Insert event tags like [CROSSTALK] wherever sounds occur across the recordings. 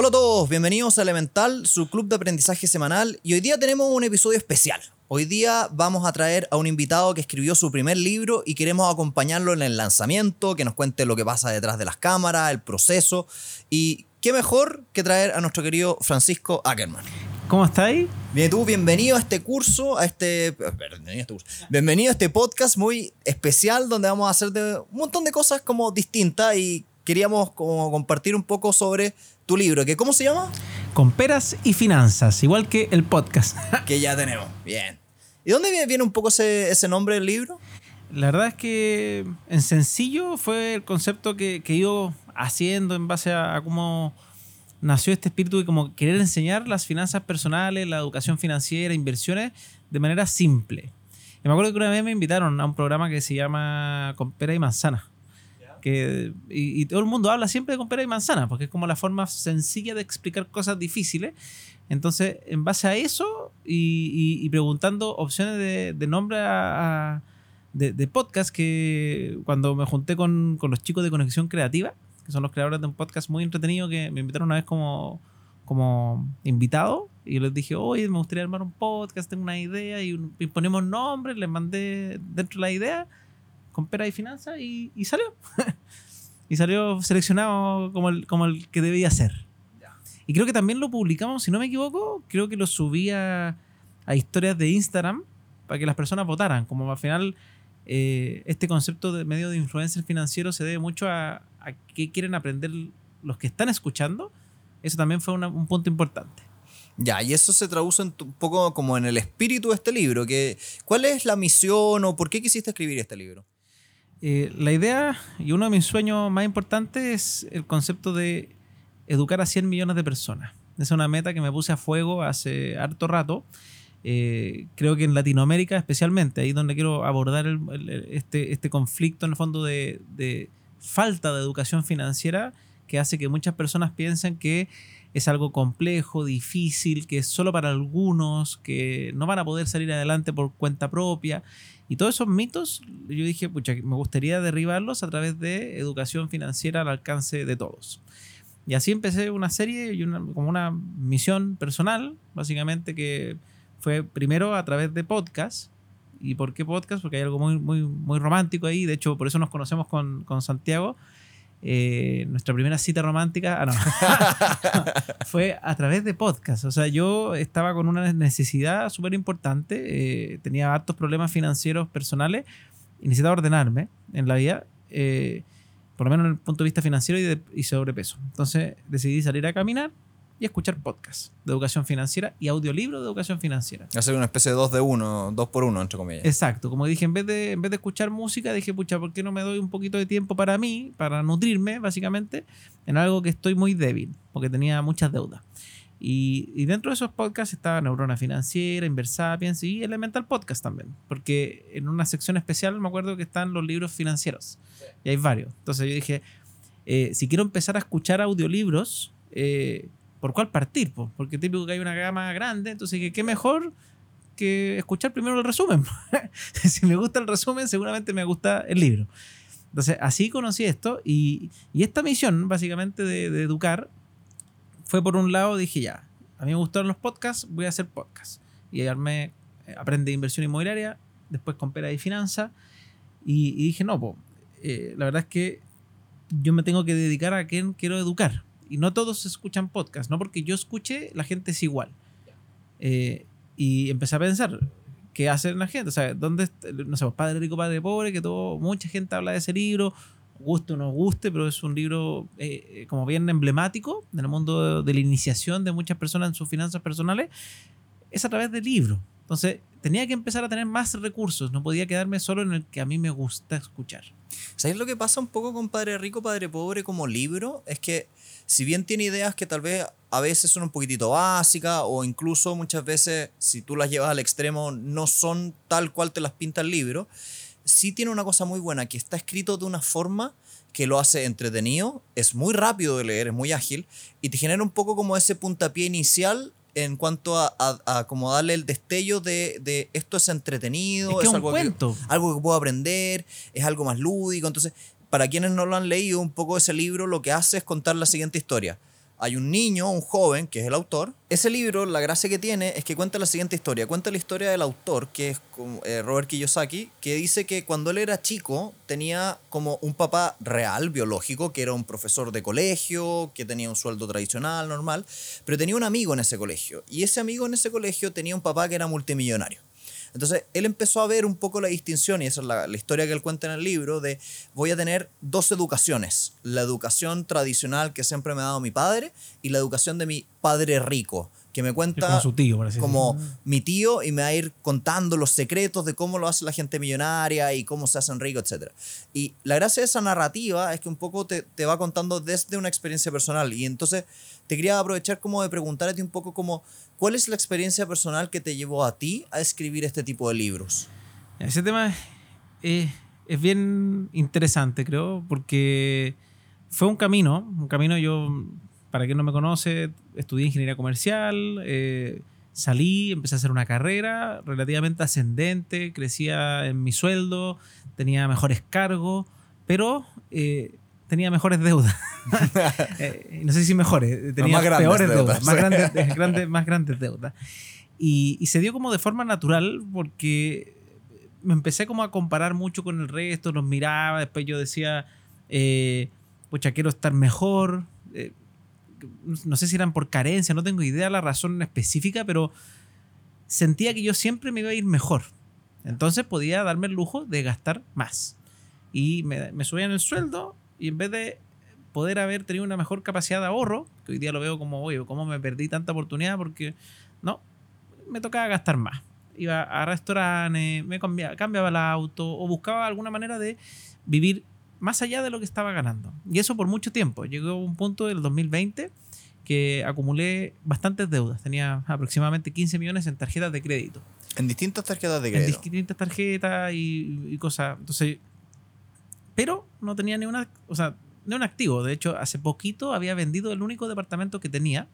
Hola a todos, bienvenidos a Elemental, su club de aprendizaje semanal y hoy día tenemos un episodio especial. Hoy día vamos a traer a un invitado que escribió su primer libro y queremos acompañarlo en el lanzamiento, que nos cuente lo que pasa detrás de las cámaras, el proceso y qué mejor que traer a nuestro querido Francisco Ackerman. ¿Cómo estáis? Bien, tú, bienvenido a este curso, a este, bienvenido a este curso. Bienvenido a este podcast muy especial donde vamos a hacer de, un montón de cosas como distintas y queríamos como compartir un poco sobre tu libro, que ¿cómo se llama? Con peras y finanzas, igual que el podcast. [LAUGHS] que ya tenemos, bien. ¿Y dónde viene un poco ese, ese nombre del libro? La verdad es que en sencillo fue el concepto que, que ido haciendo en base a, cómo nació este espíritu de como querer enseñar las finanzas personales, la educación financiera, inversiones de manera simple. Y me acuerdo que una vez me invitaron a un programa que se llama Con pera y manzana que, y, todo el mundo habla siempre de con pera y manzana, porque es como la forma sencilla de explicar cosas difíciles. Entonces, en base a eso y, preguntando opciones de, nombre de, podcast, que cuando me junté con, los chicos de Conexión Creativa, que son los creadores de un podcast muy entretenido que me invitaron una vez como, como invitado, y les dije, oye, me gustaría armar un podcast, tengo una idea, y, y ponemos nombres, les mandé dentro de la idea con pera y finanza y, salió. [LAUGHS] y salió seleccionado como el, como el que debía ser. Y creo que también lo publicamos, si no me equivoco, creo que lo subía a historias de Instagram para que las personas votaran. Como al final eh, este concepto de medio de influencer financiero se debe mucho a, a qué quieren aprender los que están escuchando. Eso también fue un punto importante. Ya, y eso se traduce un poco como en el espíritu de este libro. Que, ¿Cuál es la misión o por qué quisiste escribir este libro? Eh, la idea y uno de mis sueños más importantes es el concepto de educar a 100 millones de personas. Es una meta que me puse a fuego hace harto rato. Eh, creo que en Latinoamérica especialmente, ahí donde quiero abordar este, este conflicto en el fondo de falta de educación financiera que hace que muchas personas piensen que es algo complejo, difícil, que es solo para algunos, que no van a poder salir adelante por cuenta propia. Y todos esos mitos, yo dije, pucha, me gustaría derribarlos a través de educación financiera al alcance de todos. Y así empecé una serie y una, como una misión personal, básicamente, que fue primero a través de podcast. ¿Y por qué podcast? Porque hay algo muy, muy, muy romántico ahí. De hecho, por eso nos conocemos con, con Santiago eh, nuestra primera cita romántica, ah, no, [LAUGHS] fue a través de podcast. O sea, yo estaba con una necesidad súper importante, eh, tenía hartos problemas financieros personales y necesitaba ordenarme en la vida, eh, por lo menos en el punto de vista financiero y, de, y sobrepeso. Entonces decidí salir a caminar y escuchar podcasts de educación financiera y audiolibros de educación financiera. Hacer una especie de dos de uno, dos por uno, entre comillas. Exacto. Como dije, en vez, de, en vez de escuchar música, dije, pucha, ¿por qué no me doy un poquito de tiempo para mí, para nutrirme, básicamente, en algo que estoy muy débil, porque tenía muchas deudas? Y, y, dentro de esos podcasts estaba Neurona Financiera, Inversapiens y Elemental Podcast también. Porque en una sección especial me acuerdo que están los libros financieros. Y hay varios. Entonces yo dije, eh, si quiero empezar a escuchar audiolibros, eh, por cuál partir, porque típico que hay una gama grande, entonces qué mejor que escuchar primero el resumen. [LAUGHS] si me gusta el resumen, seguramente me gusta el libro. Entonces, así conocí esto y, esta misión, básicamente, de, educar, fue por un lado, dije ya, a mí me gustaron los podcasts, voy a hacer podcasts. Y armé, eh, aprendí inversión inmobiliaria, después con pera y finanza, y, dije, no, pues, la verdad es que yo me tengo que dedicar a quien quiero educar y no todos escuchan podcast, no porque yo escuche, la gente es igual. Eh, y empecé a pensar, ¿qué hace la gente? O sea, ¿dónde, no sé, Padre Rico, Padre Pobre, que todo, mucha gente habla de ese libro, guste o no guste, pero es un libro eh, eh, como bien emblemático en el mundo de, la iniciación de muchas personas en sus finanzas personales, es a través del libro. Entonces, tenía que empezar a tener más recursos, no podía quedarme solo en el que a mí me gusta escuchar. ¿Sabes lo que pasa un poco con Padre Rico, Padre Pobre como libro? Es que si bien tiene ideas que tal vez a veces son un poquitito básicas o incluso muchas veces si tú las llevas al extremo no son tal cual te las pinta el libro, sí tiene una cosa muy buena que está escrito de una forma que lo hace entretenido, es muy rápido de leer, es muy ágil y te genera un poco como ese puntapié inicial en cuanto a, a, como darle el destello de, esto es entretenido, es, es algo, Que, algo que puedo aprender, es algo más lúdico. Entonces, para quienes no lo han leído, un poco ese libro lo que hace es contar la siguiente historia. hay un niño, un joven, que es el autor. Ese libro, la gracia que tiene es que cuenta la siguiente historia. Cuenta la historia del autor, que es eh, Robert Kiyosaki, que dice que cuando él era chico tenía como un papá real, biológico, que era un profesor de colegio, que tenía un sueldo tradicional, normal, pero tenía un amigo en ese colegio. Y ese amigo en ese colegio tenía un papá que era multimillonario. Entonces él empezó a ver un poco la distinción, y esa es la, historia que él cuenta en el libro, de voy a tener dos educaciones, la educación tradicional que siempre me ha dado mi padre y la educación de mi padre rico que me cuenta como, su tío, como mi tío y me va a ir contando los secretos de cómo lo hace la gente millonaria y cómo se hacen ricos, etc. Y la gracia de esa narrativa es que un poco te, te, va contando desde una experiencia personal y entonces te quería aprovechar como de preguntarte un poco como ¿Cuál es la experiencia personal que te llevó a ti a escribir este tipo de libros? Ese tema es, es bien interesante, creo, porque fue un camino, un camino yo, para quien no me conoce, estudié ingeniería comercial, eh, salí, empecé a hacer una carrera relativamente ascendente, crecía en mi sueldo, tenía mejores cargos, pero eh, tenía mejores deudas. [LAUGHS] [LAUGHS] Eh, no sé si mejores, tenía peores deudas, más, [LAUGHS] grandes, más grandes deudas. Y, y, se dio como de forma natural porque me empecé como a comparar mucho con el resto, los miraba, después yo decía, eh, pucha, quiero estar mejor. No sé si eran por carencia, no tengo idea la razón específica, pero sentía que yo siempre me iba a ir mejor. Entonces podía darme el lujo de gastar más. Y me, me subían el sueldo y en vez de poder haber tenido una mejor capacidad de ahorro, que hoy día lo veo como, oye, ¿cómo me perdí tanta oportunidad? Porque no, me tocaba gastar más. Iba a restaurantes, me cambiaba, cambiaba el auto o buscaba alguna manera de vivir más allá de lo que estaba ganando. Y eso por mucho tiempo. Llegó a un punto del 2020 que acumulé bastantes deudas. Tenía aproximadamente 15 millones en tarjetas de crédito. En distintas tarjetas de crédito. En distintas tarjetas y, y cosas. Entonces, pero no tenía ni una, o sea, ni un activo. De hecho, hace poquito había vendido el único departamento que tenía,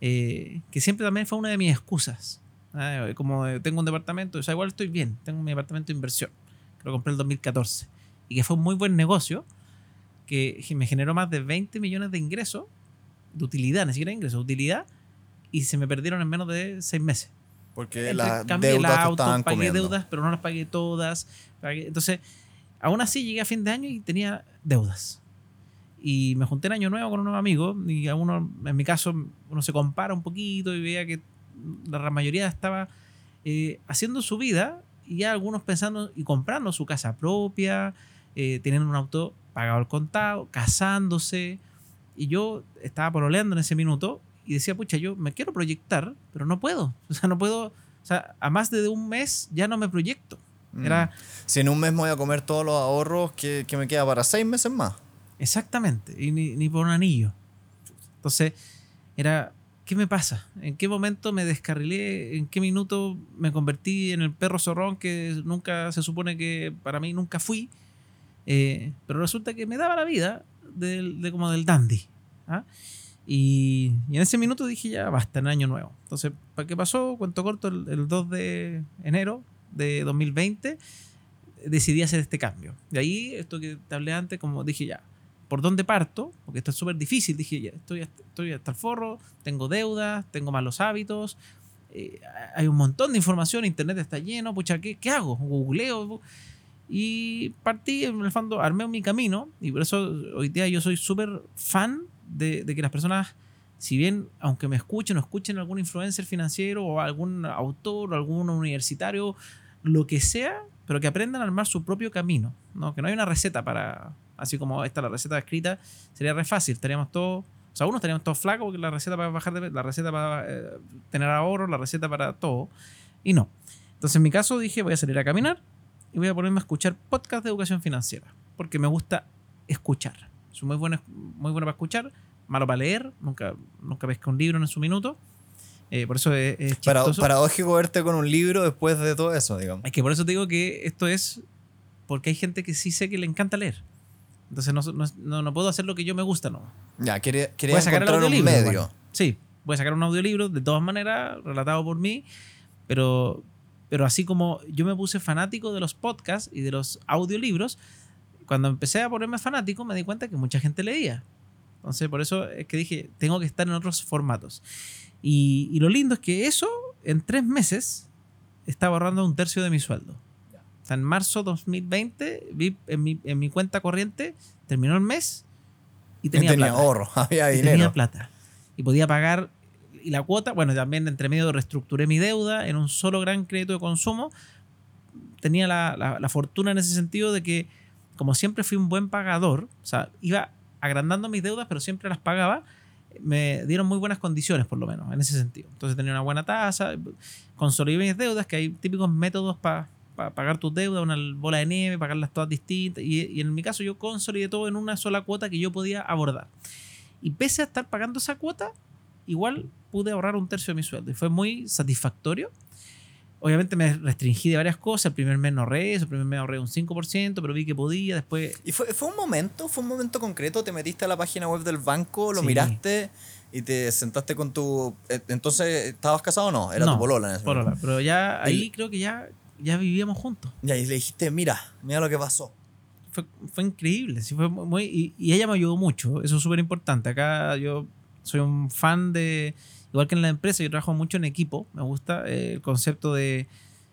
eh, que siempre también fue una de mis excusas. Ah, como tengo un departamento, o sea, igual estoy bien, tengo mi departamento de inversión, que lo compré en el 2014, y que fue un muy buen negocio, que me generó más de 20 millones de ingresos, de utilidad, ni siquiera ingresos, de utilidad, y se me perdieron en menos de seis meses. Porque las deudas auto, pagué deudas, pero no las pagué todas. entonces, Aún así llegué a fin de año y tenía deudas. Y me junté en año nuevo con unos amigos y a uno, en mi caso, uno se compara un poquito y veía que la mayoría estaba eh, haciendo su vida y ya algunos pensando y comprando su casa propia, eh, teniendo un auto pagado al contado, casándose. Y yo estaba pololeando en ese minuto y decía, pucha, yo me quiero proyectar, pero no puedo. [LAUGHS] O sea, no puedo, o sea, a más de un mes ya no me proyecto. Era, mm. si en un mes me voy a comer todos los ahorros que, que me queda para seis meses más. Exactamente, y ni, ni, por un anillo. Entonces, era, ¿qué me pasa? ¿En qué momento me descarrilé? ¿En qué minuto me convertí en el perro zorrón que nunca se supone que para mí nunca fui? Eh, pero resulta que me daba la vida de, como del dandy. ¿ah? Y, y, en ese minuto dije, ya basta, en año nuevo. Entonces, ¿para qué pasó? Cuento corto, el, el 2 de enero de 2020, decidí hacer este cambio. De ahí, esto que te hablé antes, como dije ya, ¿por dónde parto? Porque esto es súper difícil. Dije ya, estoy, estoy hasta el forro, tengo deudas, tengo malos hábitos, eh, hay un montón de información, internet está lleno, pucha, ¿qué, qué hago? Googleo. Y partí, en el fondo, armé mi camino y por eso hoy día yo soy súper fan de, de que las personas si bien, aunque me escuchen o escuchen algún influencer financiero o algún autor o algún universitario, lo que sea, pero que aprendan a armar su propio camino, ¿no? Que no hay una receta para, así como esta la receta escrita, sería re fácil, estaríamos todos, o sea, uno estaríamos todos flacos porque la receta para bajar de la receta para eh, tener ahorro, la receta para todo, y no. Entonces en mi caso dije, voy a salir a caminar y voy a ponerme a escuchar podcast de educación financiera, porque me gusta escuchar. Soy muy bueno, muy bueno para escuchar, malo para leer, nunca, nunca pesca un libro en su minuto. Eh, por eso es, es Para, paradójico verte con un libro después de todo eso, digamos. Es que por eso te digo que esto es porque hay gente que sí sé que le encanta leer. Entonces no, no, no puedo hacer lo que yo me gusta, ¿no? Ya, quería, quería sacar el audiolibro, un medio. sí, voy a sacar un audiolibro de todas maneras, relatado por mí, pero, pero así como yo me puse fanático de los podcasts y de los audiolibros, cuando empecé a ponerme fanático me di cuenta que mucha gente leía. Entonces, por eso es que dije, tengo que estar en otros formatos. Y, y lo lindo es que eso, en tres meses, estaba ahorrando un tercio de mi sueldo. O sea, en marzo 2020, vi en mi, en mi cuenta corriente, terminó el mes y tenía, tenía plata. ahorro, [LAUGHS] había Y dinero. tenía plata. Y podía pagar. Y la cuota, bueno, también entre medio reestructuré mi deuda en un solo gran crédito de consumo. Tenía la, la- fortuna en ese sentido de que, como siempre fui un buen pagador, o sea, iba agrandando mis deudas, pero siempre las pagaba, me dieron muy buenas condiciones, por lo menos, en ese sentido. Entonces tenía una buena tasa, consolidé mis deudas, que hay típicos métodos para pagar tus deudas, una bola de nieve, pagarlas todas distintas. Y en mi caso yo consolidé todo en una sola cuota que yo podía abordar. Y pese a estar pagando esa cuota, igual pude ahorrar un tercio de mi sueldo. Y fue muy satisfactorio. Obviamente me restringí de varias cosas. El primer mes no ahorré eso, el primer mes ahorré un 5%, pero vi que podía. Después ¿Y fue, fue un momento? ¿Fue un momento concreto? ¿Te metiste a la página web del banco, lo Sí. miraste y te sentaste con tu... eh, Entonces, ¿estabas casado o no? Era No, tu polola en ese polola. momento. Pero ya ahí creo que ya, ya vivíamos juntos. Y le dijiste, mira, mira lo que pasó. fue, fue increíble. Sí, fue muy, y, y ella me ayudó mucho. Eso es súper importante. Acá yo soy un fan de. Igual que en la empresa, yo trabajo mucho en equipo. Me gusta eh, el concepto de.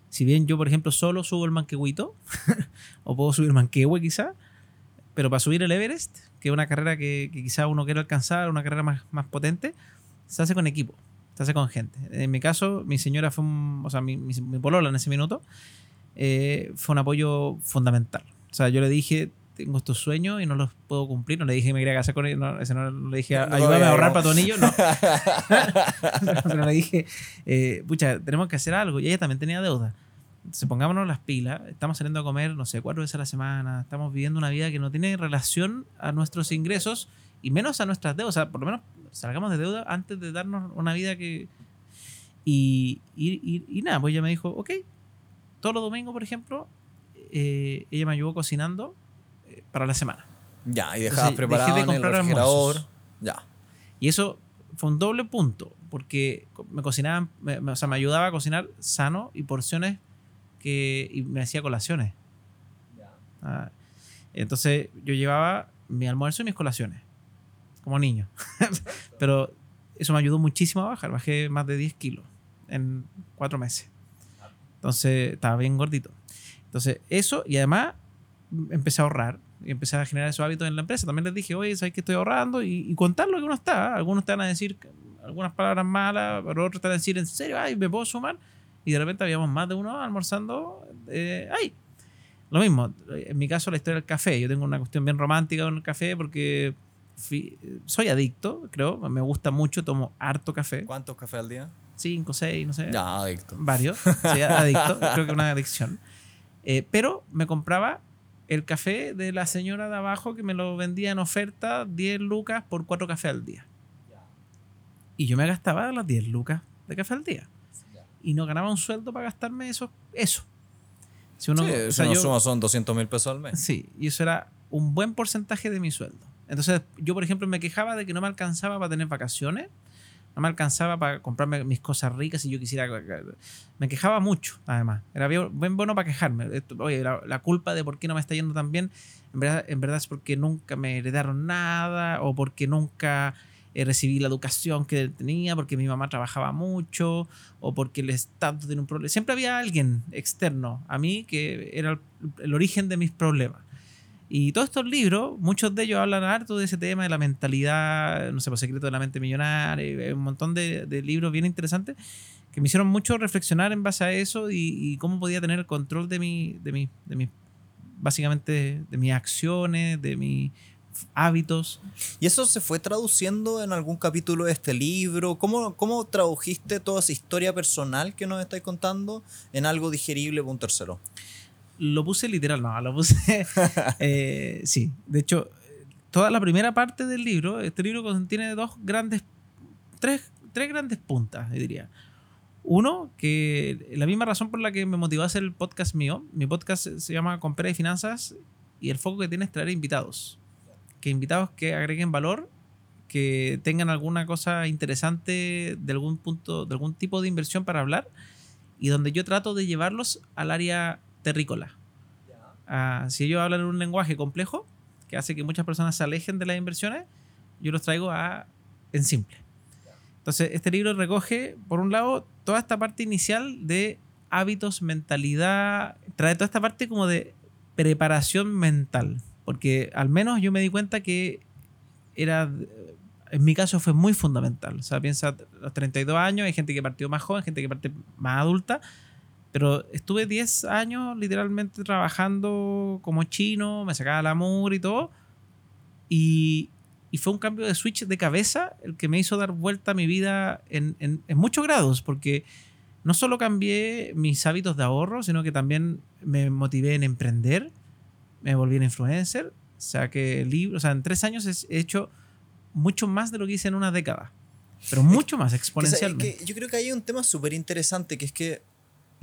Si bien yo, por ejemplo, solo subo el manquehuito, [LAUGHS] o puedo subir manquehue quizá, pero para subir el Everest, que es una carrera que, que quizá uno quiere alcanzar, una carrera más, más potente, se hace con equipo, se hace con gente. En mi caso, mi señora fue un. O sea, mi, mi, mi polola en ese minuto eh, fue un apoyo fundamental. O sea, yo le dije, tengo estos sueños y no los puedo cumplir. No le dije que me quería casar con él, no, ese no, le dije, No, ayúdame a ahorrar para tu anillo. No. [LAUGHS] [LAUGHS] Pero le dije, eh, pucha, tenemos que hacer algo. Y ella también tenía deuda. Entonces, pongámonos las pilas. Estamos saliendo a comer, no sé, cuatro veces a la semana. Estamos viviendo una vida que no tiene relación a nuestros ingresos y menos a nuestras deudas. O sea, por lo menos salgamos de deuda antes de darnos una vida que. Y, y, y- y nada, pues ella me dijo, ok, todos los domingos, por ejemplo, eh, ella me ayudó cocinando para la semana. Ya, y dejabas Entonces, preparado dejé de en el comprar refrigerador. almuerzos. Ya. Y eso fue un doble punto, porque me cocinaban, me- me- o sea, me ayudaba a cocinar sano y porciones que y me hacía colaciones. Ah, entonces yo llevaba mi almuerzo y mis colaciones, como niño. [LAUGHS] Pero eso me ayudó muchísimo a bajar, bajé más de 10 kilos en cuatro meses. Entonces estaba bien gordito. Entonces eso y además empecé a ahorrar y empecé a generar esos hábitos en la empresa. También les dije, oye, ¿sabes que estoy ahorrando? Y, y contar lo que uno está. Algunos te van a decir algunas palabras malas, pero otros te van a decir, ¿en serio? Ay, ¿me puedo sumar? Y de repente habíamos más de uno almorzando. Eh, ¡Ay! Lo mismo, en mi caso la historia del café. Yo tengo una cuestión bien romántica con el café porque fui- soy adicto, creo. Me gusta mucho, tomo harto café. ¿Cuántos cafés al día? Cinco, seis, no sé Ya, adicto. varios, soy [LAUGHS] adicto, creo que una adicción. Eh, pero me compraba el café de la señora de abajo que me lo vendía en oferta 10 lucas por 4 cafés al día. Y yo me gastaba las 10 lucas de café al día. Y no ganaba un sueldo para gastarme eso. eso. Si uno, sí, o si sea, yo- suma son 200 mil pesos al mes. Sí, y eso era un buen porcentaje de mi sueldo. Entonces, yo, por ejemplo, me quejaba de que no me alcanzaba para tener vacaciones, no me alcanzaba para comprarme mis cosas ricas si yo quisiera. Me quejaba mucho, además. Era bien, bueno para quejarme. Oye, la, la culpa de por qué no me está yendo tan bien, en verdad, en verdad es porque nunca me heredaron nada o porque nunca eh, recibí la educación que tenía, porque mi mamá trabajaba mucho o porque el Estado tiene un problema. Siempre había alguien externo a mí que era el, el origen de mis problemas. Y todos estos libros, muchos de ellos hablan harto de ese tema, de la mentalidad, no sé, por secreto de la mente millonaria, un montón de, de libros bien interesantes que me hicieron mucho reflexionar en base a eso y, y cómo podía tener el control de mi, de mi, de mi, básicamente de mis acciones, de mis hábitos. ¿Y eso se fue traduciendo en algún capítulo de este libro? ¿Cómo, cómo tradujiste toda esa historia personal que nos estáis contando en algo digerible para un tercero? Lo puse literal, no, lo puse. [LAUGHS] eh, sí, de hecho, toda la primera parte del libro, este libro contiene dos grandes, tres, tres grandes puntas, yo diría. Uno, que la misma razón por la que me motivó a hacer el podcast mío, mi podcast se llama Compra y Finanzas y el foco que tiene es traer invitados. Que invitados que agreguen valor, que tengan alguna cosa interesante de algún punto, de algún tipo de inversión para hablar y donde yo trato de llevarlos al área terrícola. Ah, si ellos hablan en un lenguaje complejo, que hace que muchas personas se alejen de las inversiones, yo los traigo a, en simple. Entonces, este libro recoge, por un lado, toda esta parte inicial de hábitos, mentalidad, trae toda esta parte como de preparación mental, porque al menos yo me di cuenta que era, en mi caso fue muy fundamental. O sea, piensa los 32 años, hay gente que partió más joven, gente que partió más adulta, pero estuve 10 años literalmente trabajando como chino, me sacaba la mugre y todo, y, y, fue un cambio de switch de cabeza el que me hizo dar vuelta a mi vida en, en, en muchos grados, porque no solo cambié mis hábitos de ahorro, sino que también me motivé en emprender, me volví un influencer, o sea que libro, o sea, en tres años he hecho mucho más de lo que hice en una década, pero mucho más exponencialmente. yo creo que hay un tema súper interesante que es que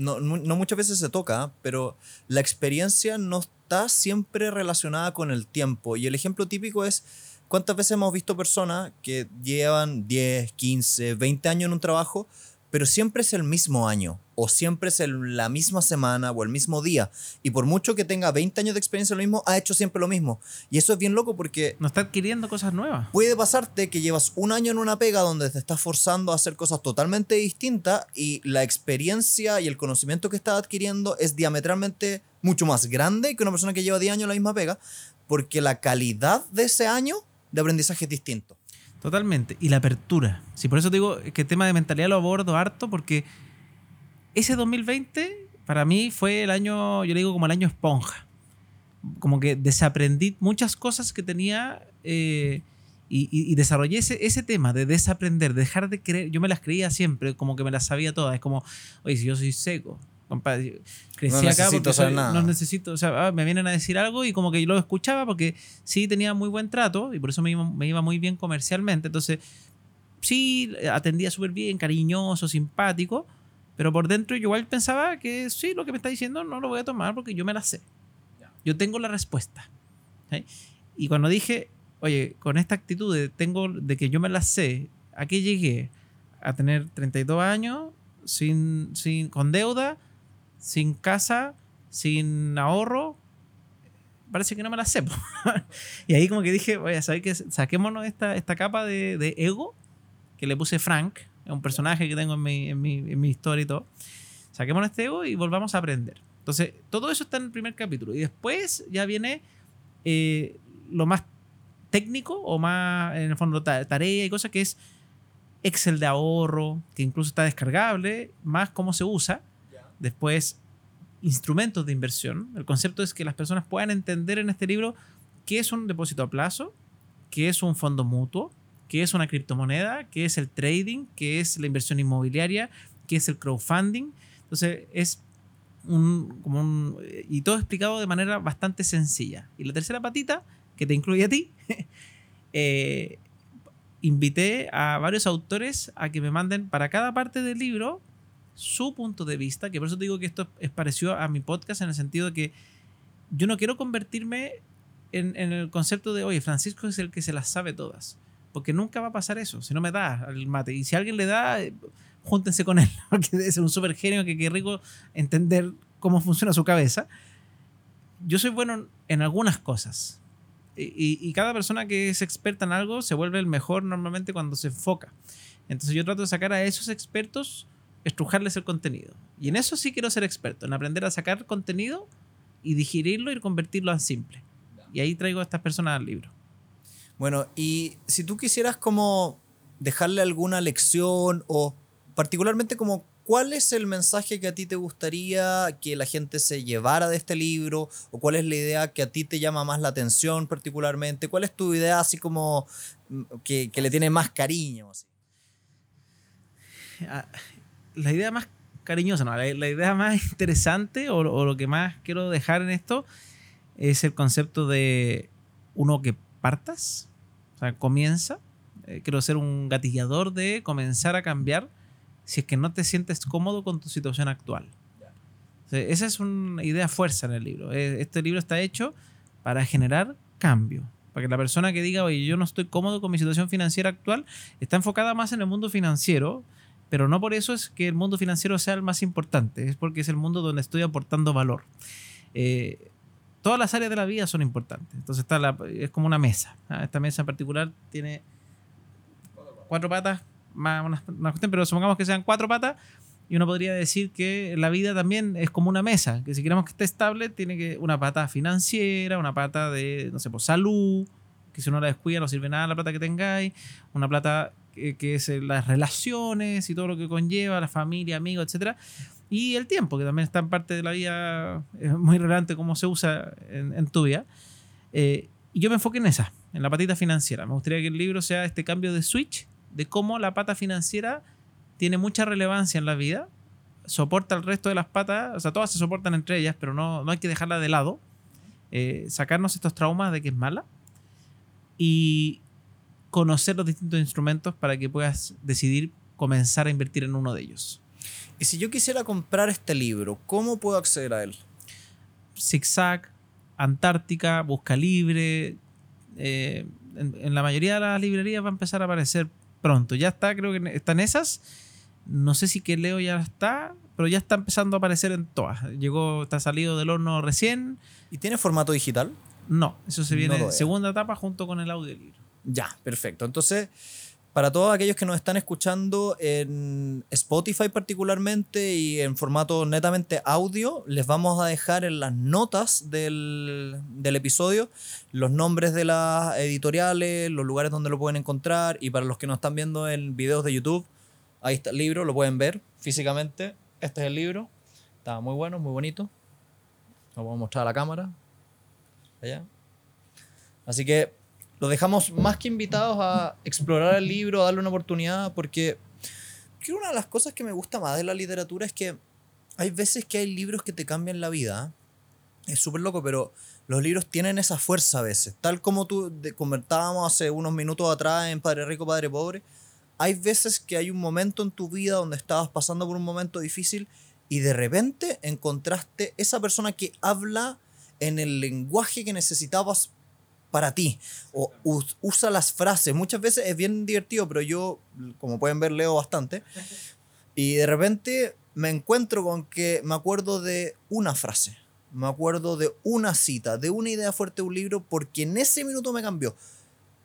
no, no, muchas veces se toca, pero la experiencia no está siempre relacionada con el tiempo. Y el ejemplo típico es cuántas veces hemos visto personas que llevan 10, 15, 20 años en un trabajo, pero siempre es el mismo año, o siempre es la misma semana, o el mismo día. Y por mucho que tenga 20 años de experiencia en lo mismo, ha hecho siempre lo mismo. Y eso es bien loco porque... No está adquiriendo cosas nuevas. Puede pasarte que llevas un año en una pega donde te estás forzando a hacer cosas totalmente distintas y la experiencia y el conocimiento que estás adquiriendo es diametralmente mucho más grande que una persona que lleva 10 años en la misma pega, porque la calidad de ese año de aprendizaje es distinto. Totalmente. Y la apertura. Sí, por eso digo que el tema de mentalidad lo abordo harto porque ese 2020 para mí fue el año, yo le digo como el año esponja. Como que desaprendí muchas cosas que tenía eh, y, y, desarrollé ese, ese, tema de desaprender, dejar de creer. Yo me las creía siempre, como que me las sabía todas. Es como, oye, si yo soy seco, compadre. Crecí no acá porque nada. no necesito, o sea, ah, me vienen a decir algo y como que yo lo escuchaba porque sí tenía muy buen trato y por eso me iba, me iba muy bien comercialmente. Entonces, sí, atendía súper bien, cariñoso, simpático, pero por dentro yo igual pensaba que sí, lo que me está diciendo no lo voy a tomar porque yo me la sé. Yo tengo la respuesta. Y cuando dije, oye, con esta actitud de, tengo, de que yo me la sé, ¿a qué llegué? A tener 32 años, sin, sin, con deuda, sin casa, sin ahorro, parece que no me la sé. [LAUGHS] y ahí como que dije, oye, ¿sabes qué? Saquémonos esta, esta capa de, de, ego que le puse Frank, es un personaje que tengo en mi, en mi, en mi historia y todo. Saquémonos este ego y volvamos a aprender. Entonces, todo eso está en el primer capítulo. Y después ya viene eh, lo más técnico o más, en el fondo, tarea y cosas que es Excel de ahorro, que incluso está descargable, más cómo se usa Después, instrumentos de inversión. El concepto es que las personas puedan entender en este libro qué es un depósito a plazo, qué es un fondo mutuo, qué es una criptomoneda, qué es el trading, qué es la inversión inmobiliaria, qué es el crowdfunding. Entonces, es un, como un, y todo explicado de manera bastante sencilla. Y la tercera patita, que te incluye a ti, [LAUGHS] eh, invité a varios autores a que me manden para cada parte del libro su punto de vista, que por eso te digo que esto es parecido a mi podcast en el sentido de que yo no quiero convertirme en, el concepto de, oye, Francisco es el que se las sabe todas, porque nunca va a pasar eso, si no me da el mate. Y si alguien le da, eh, júntense con él, [LAUGHS] porque es un súper genio que qué rico entender cómo funciona su cabeza. Yo soy bueno en algunas cosas. Y, y, cada persona que es experta en algo se vuelve el mejor normalmente cuando se enfoca. Entonces yo trato de sacar a esos expertos estrujarles el contenido. Y en eso sí quiero ser experto, en aprender a sacar contenido y digerirlo y convertirlo en simple. Y ahí traigo a estas personas al libro. Bueno, y si tú quisieras como dejarle alguna lección o particularmente como cuál es el mensaje que a ti te gustaría que la gente se llevara de este libro o cuál es la idea que a ti te llama más la atención particularmente, cuál es tu idea así como mm, que, que le tiene más cariño. Así? Ah, la idea más cariñosa, no, la, idea más interesante o, lo que más quiero dejar en esto es el concepto de uno que partas, sea, comienza. Eh, quiero ser un gatillador de comenzar a cambiar si es que no te sientes cómodo con tu situación actual. esa es una idea fuerza en el libro. Eh, este libro está hecho para generar cambio. Para que la persona que diga, oye, yo no estoy cómodo con mi situación financiera actual, está enfocada más en el mundo financiero pero no por eso es que el mundo financiero sea el más importante, es porque es el mundo donde estoy aportando valor. Eh, todas las áreas de la vida son importantes. Entonces está la, es como una mesa. ¿ah? Esta mesa en particular tiene cuatro patas, más una, una cuestión, pero supongamos que sean cuatro patas. Y uno podría decir que la vida también es como una mesa, que si queremos que esté estable, tiene que una pata financiera, una pata de, no sé, pues salud, que si uno la descuida no sirve nada la plata que tengáis, una plata que, que es eh, las relaciones y todo lo que conlleva, la familia, amigos, etcétera y el tiempo, que también está en parte de la vida, es muy relevante cómo se usa en, en tu vida. Eh, y yo me enfoqué en esa, en la patita financiera. Me gustaría que el libro sea este cambio de switch, de cómo la pata financiera tiene mucha relevancia en la vida, soporta el resto de las patas, o sea, todas se soportan entre ellas, pero no, no hay que dejarla de lado. Eh, sacarnos estos traumas de que es mala y conocer los distintos instrumentos para que puedas decidir comenzar a invertir en uno de ellos. Y si yo quisiera comprar este libro, ¿cómo puedo acceder a él? Zigzag, Antártica, Busca Libre. eh, en, en la mayoría de las librerías va a empezar a aparecer pronto. Ya está, creo que están esas. No sé si que Leo ya está, pero ya está empezando a aparecer en todas. Llegó, está salido del horno recién. ¿Y tiene formato digital? No, eso se No viene en veo. segunda etapa junto con el audiolibro. Ya, perfecto. Entonces, para todos aquellos que nos están escuchando en Spotify particularmente y en formato netamente audio, les vamos a dejar en las notas del, del episodio los nombres de las editoriales, los lugares donde lo pueden encontrar y para los que nos están viendo en videos de YouTube, ahí está el libro, lo pueden ver físicamente. Este es el libro. Está muy bueno, muy bonito. Lo voy a mostrar a la cámara. Allá. Así que los dejamos más que invitados a explorar el libro, a darle una oportunidad, porque creo una de las cosas que me gusta más de la literatura es que hay veces que hay libros que te cambian la vida. Es súper loco, pero los libros tienen esa fuerza a veces. Tal como tú comentábamos hace unos minutos atrás en Padre Rico, Padre Pobre, hay veces que hay un momento en tu vida donde estabas pasando por un momento difícil y de repente encontraste esa persona que habla en el lenguaje que necesitabas para ti o us- usa las frases. Muchas veces es bien divertido, pero yo, como pueden ver, leo bastante. [LAUGHS] Y de repente me encuentro con que me acuerdo de una frase, me acuerdo de una cita, de una idea fuerte de un libro, porque en ese minuto me cambió.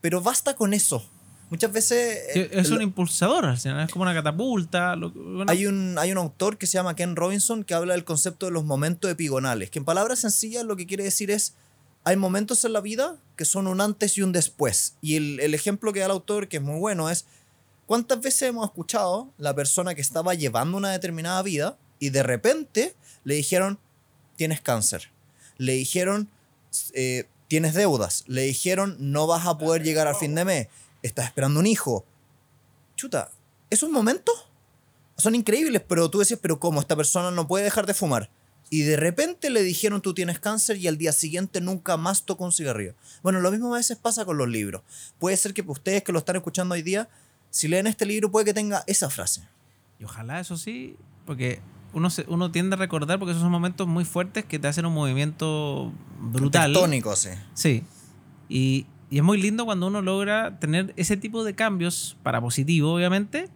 Pero basta con eso. Muchas veces... Eh, es lo- un impulsador, es como una catapulta. lo- bueno, hay un, hay un autor que se llama Ken Robinson que habla del concepto de los momentos epigonales, que en palabras sencillas lo que quiere decir es, hay momentos en la vida que son un antes y un después. Y el, el ejemplo que da el autor, que es muy bueno, es, ¿cuántas veces hemos escuchado la persona que estaba llevando una determinada vida y de repente le dijeron, tienes cáncer? Le dijeron, eh, tienes deudas? Le dijeron, no vas a poder llegar al fin de mes? ¿Estás esperando un hijo? Chuta, ¿esos momentos? son increíbles, pero tú decías, pero ¿cómo? Esta persona no puede dejar de fumar. Y de repente le dijeron tú tienes cáncer y al día siguiente nunca más tocó un cigarrillo. Bueno, lo mismo a veces pasa con los libros. Puede ser que ustedes que lo están escuchando hoy día, si leen este libro puede que tenga esa frase. Y ojalá eso sí, porque uno, se- uno tiende a recordar porque esos son momentos muy fuertes que te hacen un movimiento brutal. Tectónico, sí. Sí. Y, y es muy lindo cuando uno logra tener ese tipo de cambios para positivo, obviamente,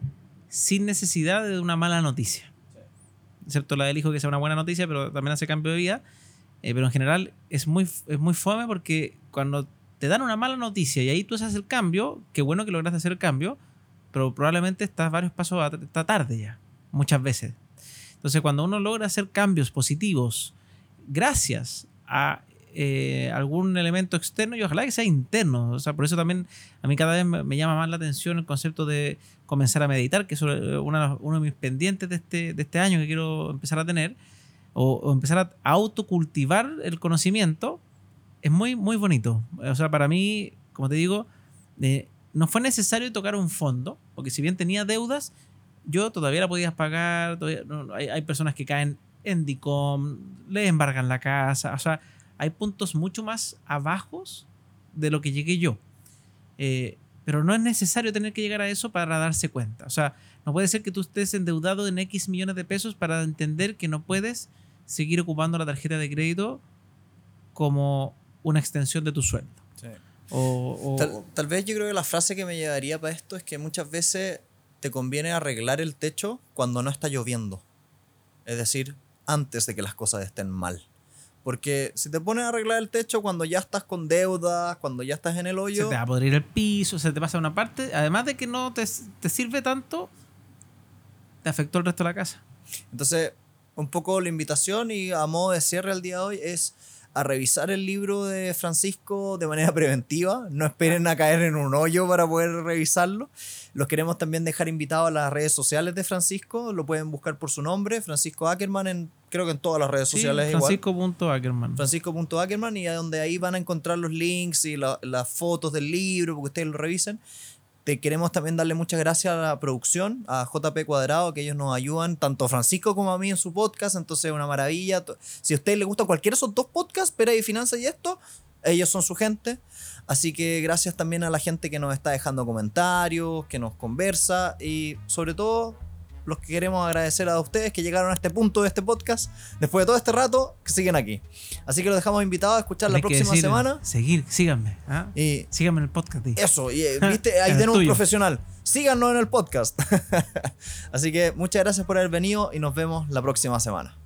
sin necesidad de una mala noticia. Excepto la del hijo que sea una buena noticia, pero también hace cambio de vida. Eh, pero en general es muy, es muy fome porque cuando te dan una mala noticia y ahí tú haces el cambio, qué bueno que lograste hacer el cambio, pero probablemente estás varios pasos at- está tarde ya, muchas veces. Entonces, cuando uno logra hacer cambios positivos gracias a eh, algún elemento externo y ojalá que sea interno. O sea, por eso también a mí cada vez me, llama más la atención el concepto de comenzar a meditar, que es uno, una- uno de mis pendientes de este, de este año que quiero empezar a tener, o, o empezar a autocultivar el conocimiento, es muy, muy bonito. O sea, para mí, como te digo, eh, no fue necesario tocar un fondo, porque si bien tenía deudas, yo todavía la podía pagar. todavía- no, hay, hay personas que caen en DICOM, le embargan la casa. O sea, hay puntos mucho más abajos de lo que llegué yo. Eh, pero no es necesario tener que llegar a eso para darse cuenta. O sea, no puede ser que tú estés endeudado en X millones de pesos para entender que no puedes seguir ocupando la tarjeta de crédito como una extensión de tu sueldo. O, o- Tal, tal vez yo creo que la frase que me llevaría para esto es que muchas veces te conviene arreglar el techo cuando no está lloviendo. Es decir, antes de que las cosas estén mal. Porque si te pones a arreglar el techo cuando ya estás con deudas, cuando ya estás en el Se hoyo, te va a podrir el piso, se te pasa una parte. Además de que no te, te sirve tanto, te afectó el resto de la casa. entonces un poco la invitación y a modo de cierre al día de hoy es a revisar el libro de Francisco de manera preventiva. No esperen a caer en un hoyo para poder revisarlo. Los queremos también dejar invitados a las redes sociales de Francisco. Lo pueden buscar por su nombre, Francisco Ackerman, en, creo que en todas las redes Sí, sociales igual. Francisco.ackerman. Francisco.ackerman y a donde ahí van a encontrar los links y la- las fotos del libro, porque ustedes lo revisen. Te queremos también darle muchas gracias a la producción, a JP Cuadrado, que ellos nos ayudan, tanto a Francisco como a mí en su podcast, entonces es una maravilla. Si a ustedes les gusta cualquiera de esos dos podcasts, Pera y Finanzas y esto, ellos son su gente. Así que gracias también a la gente que nos está dejando comentarios, que nos conversa y sobre todo los que queremos agradecer a ustedes que llegaron a este punto de este podcast, después de todo este rato, que siguen aquí. Así que los dejamos invitados a escuchar la próxima decir, semana. Seguir, síganme. ¿ah? Y Síganme en el podcast. eso, y eh, [LAUGHS] viste, ahí tenemos un profesional. Síganos en el podcast. [LAUGHS] Así que muchas gracias por haber venido y nos vemos la próxima semana.